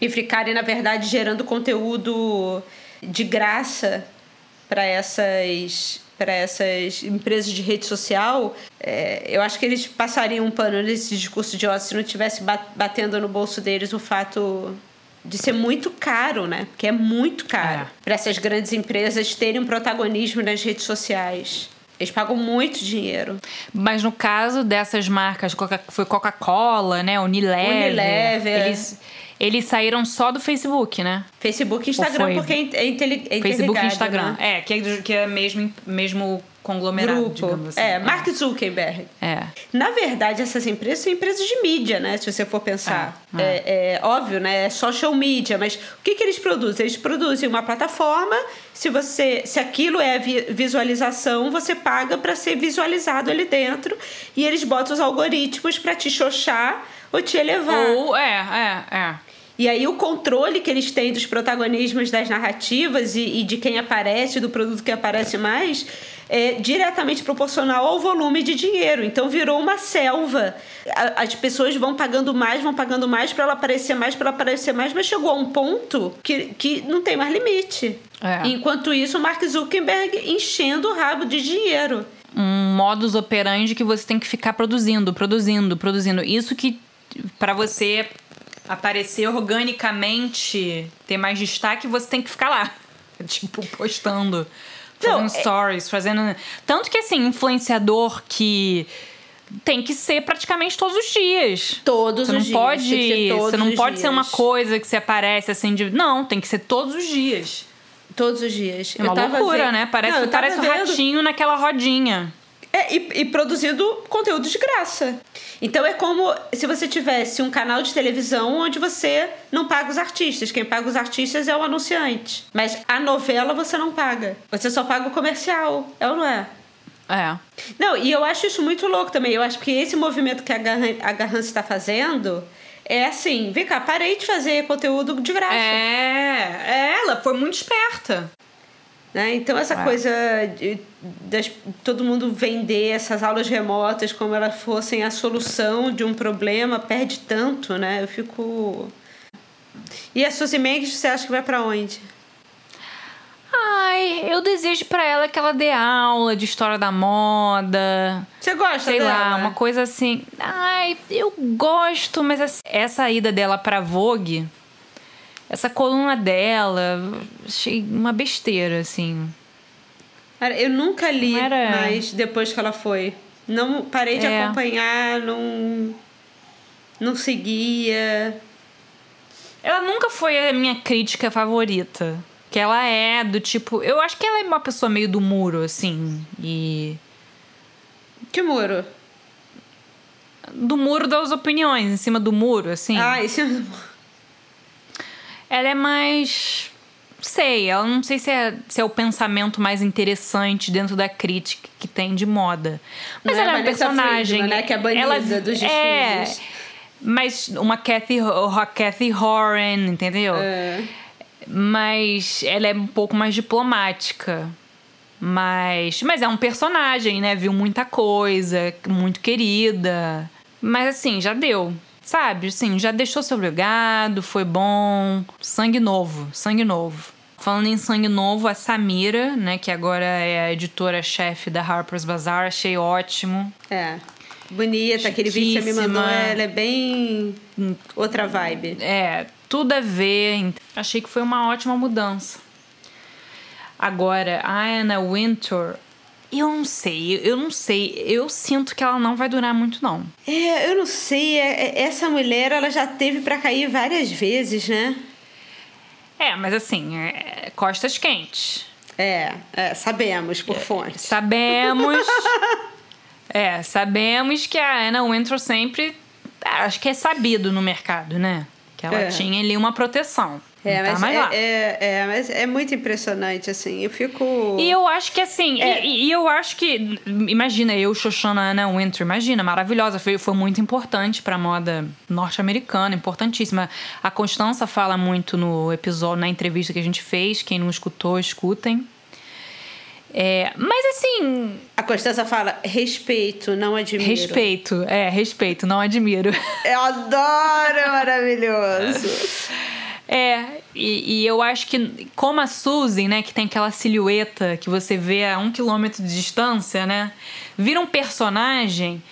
e ficarem, na verdade, gerando conteúdo de graça para essas para essas empresas de rede social, é, eu acho que eles passariam um pano nesse discurso de ócio se não tivesse batendo no bolso deles o fato de ser muito caro, né? Porque é muito caro é. para essas grandes empresas terem um protagonismo nas redes sociais. Eles pagam muito dinheiro. Mas no caso dessas marcas, foi Coca-Cola, né? Unilever. Unilever. Eles eles saíram só do Facebook, né? Facebook e Instagram, porque é, é, é Facebook e Instagram. Né? É, que é, que é mesmo, mesmo conglomerado, Grupo. digamos assim. É, Mark Zuckerberg. É. Na verdade, essas empresas são empresas de mídia, né? Se você for pensar. É, é. é, é óbvio, né? É social media, mas o que, que eles produzem? Eles produzem uma plataforma. Se você, se aquilo é visualização, você paga para ser visualizado ali dentro. E eles botam os algoritmos para te xoxar ou te elevar. Ou, é, é, é. E aí o controle que eles têm dos protagonismos das narrativas e, e, de quem aparece, do produto que aparece mais, é diretamente proporcional ao volume de dinheiro. Então virou uma selva. As pessoas vão pagando mais, vão pagando mais para ela aparecer mais, para ela aparecer mais, mas chegou a um ponto que, que não tem mais limite. É. Enquanto isso, o Mark Zuckerberg enchendo o rabo de dinheiro. Um modus operandi que você tem que ficar produzindo, produzindo, produzindo. Isso que para você aparecer organicamente, ter mais destaque, você tem que ficar lá. Tipo, postando. Fazendo Não, é stories, fazendo. Tanto que, assim, influenciador que tem que ser praticamente todos os dias. Todos você os não dias. Pode, você não pode ser uma coisa que você aparece assim de. Não, tem que ser todos os dias. Todos os dias. É uma loucura, vendo... né? Parece, não, parece um ratinho naquela rodinha. É, e, e produzindo conteúdo de graça. Então é como se você tivesse um canal de televisão onde você não paga os artistas. Quem paga os artistas é o anunciante. Mas a novela você não paga. Você só paga o comercial. É ou não é? É. Não, e eu acho isso muito louco também. Eu acho que esse movimento que a Garrance está fazendo é assim: vem cá, parei de fazer conteúdo de graça. É, é ela foi muito esperta. Né? Então, essa é. coisa de, de, todo mundo vender essas aulas remotas como elas fossem a solução de um problema perde tanto, né? Eu fico. E a Suzy Mendes, você acha que vai para onde? Ai, eu desejo para ela que ela dê aula de história da moda. Você gosta Sei dela? lá, uma coisa assim. Ai, eu gosto, mas essa ida dela pra Vogue essa coluna dela, achei uma besteira, assim. Eu nunca li era... mais depois que ela foi. Não parei de é. acompanhar, não não seguia. Ela nunca foi a minha crítica favorita. Que ela é do tipo, eu acho que ela é uma pessoa meio do muro assim, e Que muro? Do muro das opiniões, em cima do muro, assim. Ah, em cima do muro ela é mais. Sei, ela não sei se é, se é o pensamento mais interessante dentro da crítica que tem de moda. Mas não ela é, é uma personagem. Friedman, né? Que é banida ela, dos desfiles. É, mas uma Kathy, Kathy Horan, entendeu? É. Mas ela é um pouco mais diplomática. Mas, mas é um personagem, né? Viu muita coisa, muito querida. Mas assim, já deu. Sabe, assim, já deixou seu legado, foi bom. Sangue novo, sangue novo. Falando em sangue novo, a Samira, né, que agora é a editora-chefe da Harper's Bazaar, achei ótimo. É. Bonita, aquele vídeo que você me mandou, ela é bem outra vibe. É, tudo a ver. Achei que foi uma ótima mudança. Agora, a Anna Wintour, eu não sei, eu não sei. Eu sinto que ela não vai durar muito, não. É, eu não sei. É, é, essa mulher, ela já teve para cair várias vezes, né? É, mas assim, é, costas quentes. É, é sabemos por é, fontes. Sabemos. é, sabemos que a Anna Wintour sempre. Acho que é sabido no mercado, né? Que ela tinha ali uma proteção. É, tá mas, é, é, é, mas é muito impressionante, assim. Eu fico. E eu acho que, assim, é. e, e, eu acho que. Imagina, eu, Shoshana Anna Winter, imagina, maravilhosa. Foi, foi muito importante pra moda norte-americana, importantíssima. A Constança fala muito no episódio, na entrevista que a gente fez. Quem não escutou, escutem. É, mas assim. A Constança fala respeito, não admiro. Respeito, é, respeito, não admiro. Eu adoro, é maravilhoso. É, e, e, eu acho que, como a Suzy, né, que tem aquela silhueta que você vê a um quilômetro de distância, né, vira um personagem,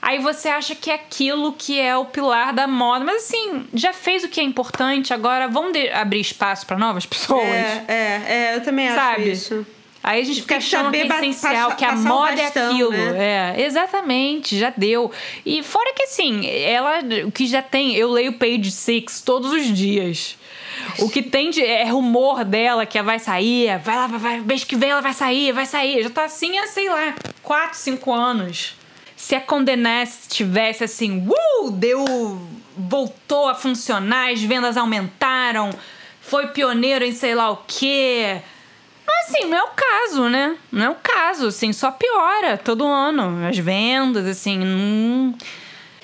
aí você acha que é aquilo que é o pilar da moda. Mas assim, já fez o que é importante, agora vamos abrir espaço para novas pessoas. É, é, é, eu também acho Sabe? isso. Aí a gente fica achando que é essencial, que a moda é bastão, é aquilo. Né? É, exatamente, já deu. E fora que assim, ela o que já tem, eu leio Page Six todos os dias. O que tem de é rumor dela que ela vai sair, vai lá, vai, vai, mês que vem ela vai sair, vai sair. Já tá assim há, sei lá, 4, 5 anos. Se a Condé Nast tivesse assim, uh, deu, voltou a funcionar, as vendas aumentaram, foi pioneiro em sei lá o quê assim, não é o caso, né? Não é o caso, assim, só piora todo ano. As vendas, assim. Hum...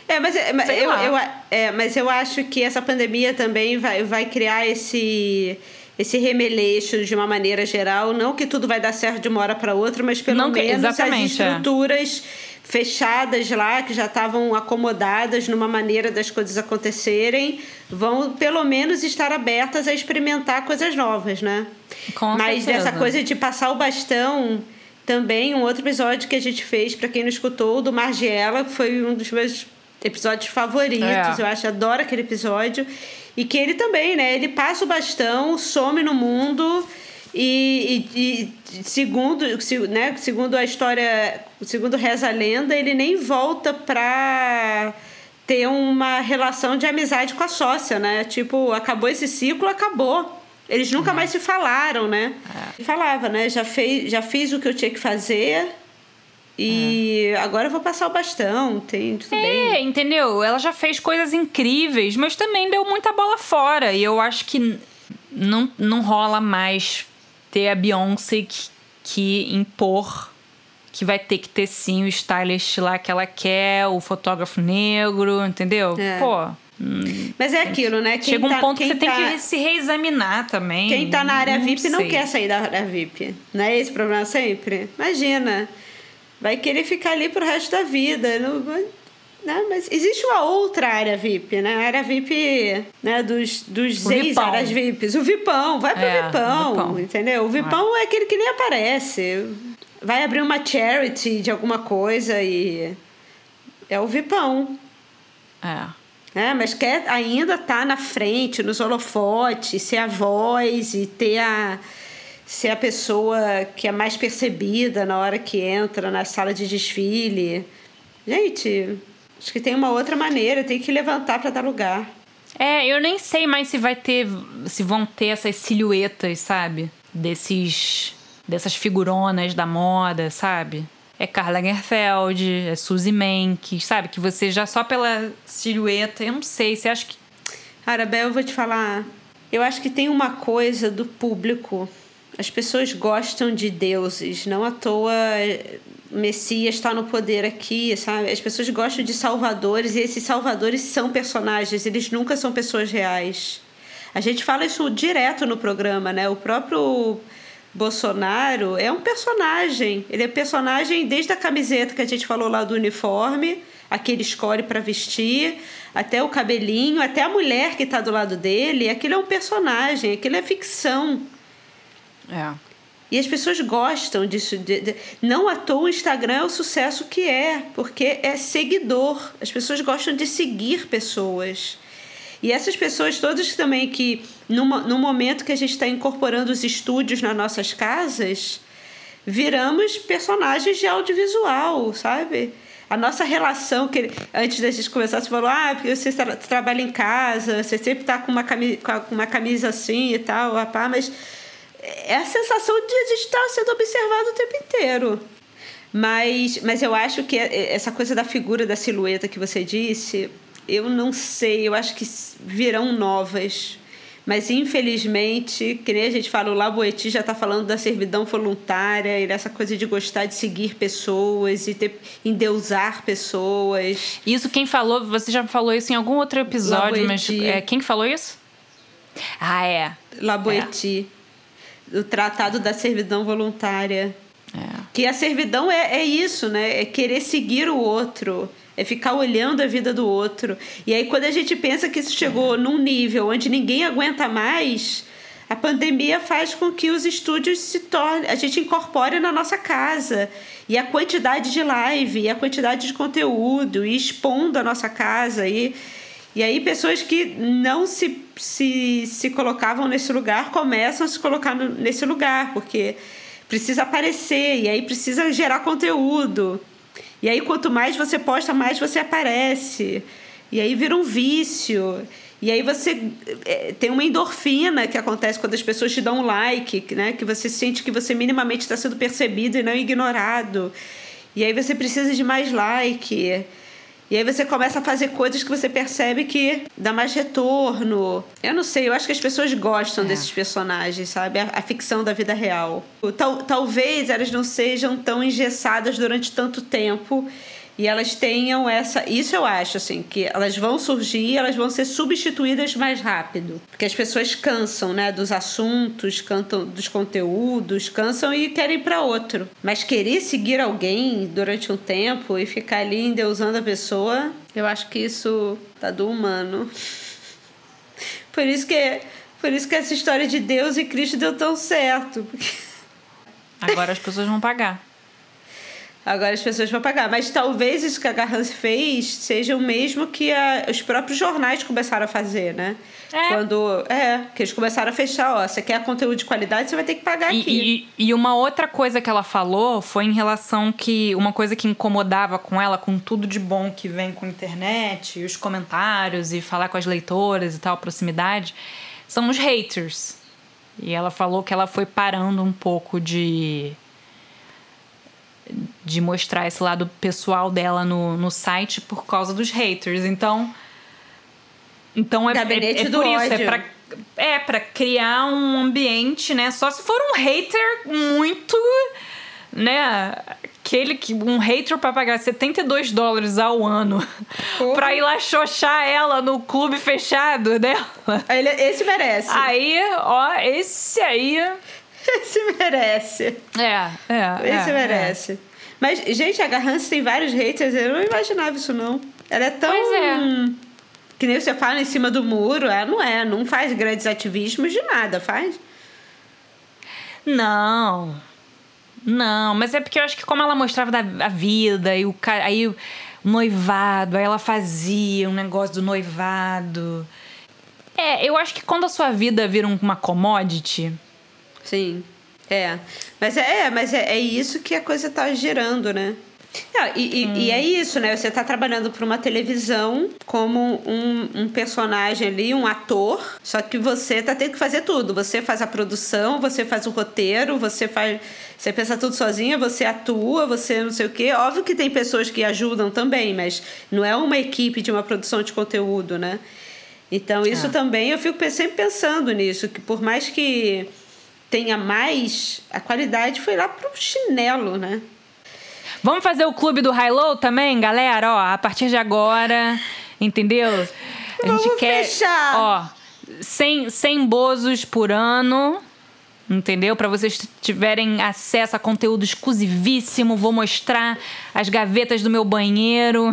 É, mas, é, eu, eu, é, mas eu acho que essa pandemia também vai, vai criar esse esse remeleixo de uma maneira geral. Não que tudo vai dar certo de uma hora para outra, mas pelo não menos as é. estruturas é. Fechadas lá, que já estavam acomodadas numa maneira das coisas acontecerem, vão pelo menos estar abertas a experimentar coisas novas, né? Com mas certeza. essa coisa de passar o bastão. Também um outro episódio que a gente fez, para quem não escutou, do Margiela, foi um dos meus episódios favoritos. É. Eu acho, adoro aquele episódio. E que ele também, né? Ele passa o bastão, some no mundo e, e, e segundo, né, segundo a história, segundo reza a lenda, ele nem volta pra ter uma relação de amizade com a sócia, né? Tipo, acabou esse ciclo, acabou. Eles nunca uhum. mais se falaram, né? É. Falava, né? Já, fez, já fiz o que eu tinha que fazer, e é. agora eu vou passar o bastão, tem tudo é, bem. É, entendeu? Ela já fez coisas incríveis, mas também deu muita bola fora. E eu acho que não, não rola mais ter a Beyoncé que, que impor que vai ter que ter sim o stylist lá que ela quer, o fotógrafo negro, entendeu? É. Pô. Hum, Mas é aquilo, né? Quem chega um tá, ponto que você tá, tem que se reexaminar também. Quem tá na área não VIP sei. não quer sair da área VIP. Não é esse o problema sempre? Imagina vai querer ficar ali pro resto da vida. Não, né? Mas existe uma outra área VIP, né? A área VIP né? dos, dos ex-áreas VIPs. O VIPão, vai pro é, VIPão, VIPão, entendeu? O VIPão é. é aquele que nem aparece. Vai abrir uma charity de alguma coisa e. É o VIPão. É. É, mas quer ainda estar tá na frente, nos holofotes, ser a voz e ter a ser a pessoa que é mais percebida na hora que entra na sala de desfile. Gente, acho que tem uma outra maneira, tem que levantar para dar lugar. É, eu nem sei mais se vai ter, se vão ter essas silhuetas, sabe? Desses, dessas figuronas da moda, sabe? É Carla Gerfeld, é Suzy Menkes, sabe? Que você já só pela silhueta, eu não sei, você acha que... Arabel, eu vou te falar, eu acho que tem uma coisa do público as pessoas gostam de deuses, não à toa Messias está no poder aqui, sabe? As pessoas gostam de salvadores e esses salvadores são personagens, eles nunca são pessoas reais. A gente fala isso direto no programa, né? O próprio Bolsonaro é um personagem. Ele é personagem desde a camiseta que a gente falou lá do uniforme, aquele escolhe para vestir, até o cabelinho, até a mulher que está do lado dele. Aquilo é um personagem, aquilo é ficção. É. E as pessoas gostam disso. De, de, não à toa o Instagram é o sucesso que é, porque é seguidor. As pessoas gostam de seguir pessoas. E essas pessoas todas também que, no, no momento que a gente está incorporando os estúdios nas nossas casas, viramos personagens de audiovisual, sabe? A nossa relação, que antes da gente começar, você falou, ah, porque você tra trabalha em casa, você sempre está com uma camisa, com uma camisa assim e tal, rapaz, mas é a sensação de a gente estar sendo observado o tempo inteiro. Mas, mas eu acho que essa coisa da figura, da silhueta que você disse, eu não sei, eu acho que virão novas. Mas infelizmente, que nem a gente fala, o Laboeti já está falando da servidão voluntária e dessa coisa de gostar de seguir pessoas e ter, endeusar pessoas. Isso quem falou, você já falou isso em algum outro episódio, Laboeti. mas é, quem falou isso? Ah, é. Laboeti. É. O Tratado da Servidão Voluntária. É. Que a servidão é, é isso, né? É querer seguir o outro é ficar olhando a vida do outro. E aí, quando a gente pensa que isso chegou num nível onde ninguém aguenta mais, a pandemia faz com que os estúdios se tornem. A gente incorpore na nossa casa. E a quantidade de live, e a quantidade de conteúdo, e expondo a nossa casa. E, e aí, pessoas que não se, se, se colocavam nesse lugar começam a se colocar no, nesse lugar, porque precisa aparecer, e aí precisa gerar conteúdo. E aí, quanto mais você posta, mais você aparece. E aí vira um vício. E aí você é, tem uma endorfina que acontece quando as pessoas te dão um like, né? Que você sente que você minimamente está sendo percebido e não ignorado. E aí você precisa de mais like. E aí você começa a fazer coisas que você percebe que dá mais retorno. Eu não sei, eu acho que as pessoas gostam é. desses personagens, sabe? A, a, ficção da vida real. Tal, talvez elas não sejam tão engessadas durante tanto tempo e elas tenham essa. Isso eu acho, assim, que elas vão surgir, elas vão ser substituídas mais rápido. Porque as pessoas cansam, né? Dos assuntos, cantam dos conteúdos, cansam e querem para outro. Mas querer seguir alguém durante um tempo e ficar ali endeusando a pessoa, eu acho que isso tá do humano. Por isso que. Por isso que essa história de Deus e Cristo deu tão certo. Agora as pessoas vão pagar. Agora as pessoas vão pagar. Mas talvez isso que a Garrance fez seja o mesmo que a, os próprios jornais começaram a fazer, né? É. Quando. É, que eles começaram a fechar, ó, você quer conteúdo de qualidade, você vai ter que pagar e, aqui. E, e uma outra coisa que ela falou foi em relação que. Uma coisa que incomodava com ela, com tudo de bom que vem com a internet, e os comentários, e falar com as leitoras e tal, proximidade, são os haters. E ela falou que ela foi parando um pouco de de mostrar esse lado pessoal dela no, no site por causa dos haters. Então. Então é, é, é por isso, é ódio. é pra, é pra criar um ambiente, né? Só se for um hater muito. né? Aquele que. Um hater pra pagar 72 dólares ao ano Porra. pra ir lá xoxar ela no clube fechado dela. Esse merece. Aí, ó, esse aí. Esse merece. É, é. Esse é, merece. É. Mas, gente, a Garrance tem vários haters. Eu não imaginava isso, não. Ela é tão. Pois é. Que nem você fala em cima do muro. Ela não é. Não faz grandes ativismos de nada, faz? Não. Não, mas é porque eu acho que como ela mostrava da, a vida e o aí o noivado, aí ela fazia um negócio do noivado. É, eu acho que quando a sua vida vira uma commodity, Sim. É. Mas é, mas é, é isso que a coisa tá gerando, né? Não, e, hum. e, é isso, né? Você está trabalhando para uma televisão como um, um, personagem ali, um ator, só que você tá tendo que fazer tudo. Você faz a produção, você faz o roteiro, você faz. Você pensa tudo sozinha, você atua, você não sei o quê. Óbvio que tem pessoas que ajudam também, mas não é uma equipe de uma produção de conteúdo, né? Então, isso é. também eu fico sempre pensando nisso, que por mais que tenha mais, a qualidade foi lá pro chinelo, né? Vamos fazer o clube do high-low também, galera? Ó, a partir de agora, entendeu? A Vamos gente quer, fechar. ó, 100, 100 bozos por ano, entendeu? Para vocês tiverem acesso a conteúdo exclusivíssimo, vou mostrar as gavetas do meu banheiro.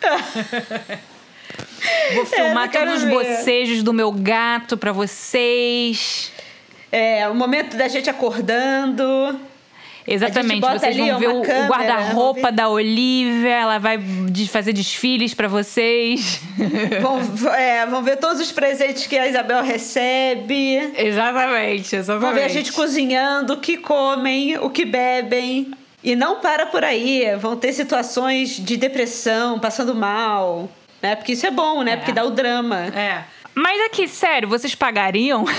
vou filmar é, todos os bocejos do meu gato para vocês. É o momento da gente acordando. Exatamente, vocês vão ver o, o guarda-roupa ver- da Olivia, ela vai de- fazer desfiles pra vocês. Vão, é, vão ver todos os presentes que a Isabel recebe. exatamente, exatamente. Vão ver a gente cozinhando, o que comem, o que bebem. E não para por aí. Vão ter situações de depressão, passando mal. Né? Porque isso é bom, né? É. Porque dá o drama. É. Mas aqui, sério, vocês pagariam?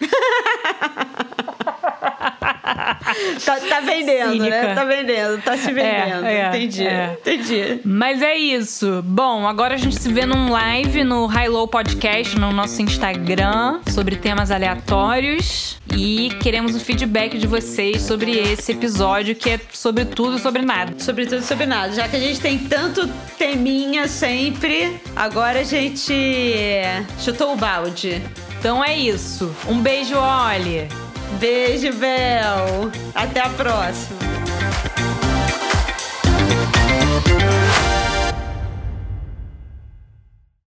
Tá, tá vendendo, né? Cínica. Tá vendendo, tá se vendendo. É, é, entendi, é. entendi. Mas é isso. Bom, agora a gente se vê num live no High Low Podcast, no nosso Instagram, sobre temas aleatórios. E queremos o feedback de vocês sobre esse episódio, que é sobre tudo e sobre nada. Sobre tudo e sobre nada. Já que a gente tem tanto teminha sempre, agora a gente chutou o balde. Então é isso. Um beijo, Oli. Beijo, Bel. Até a próxima.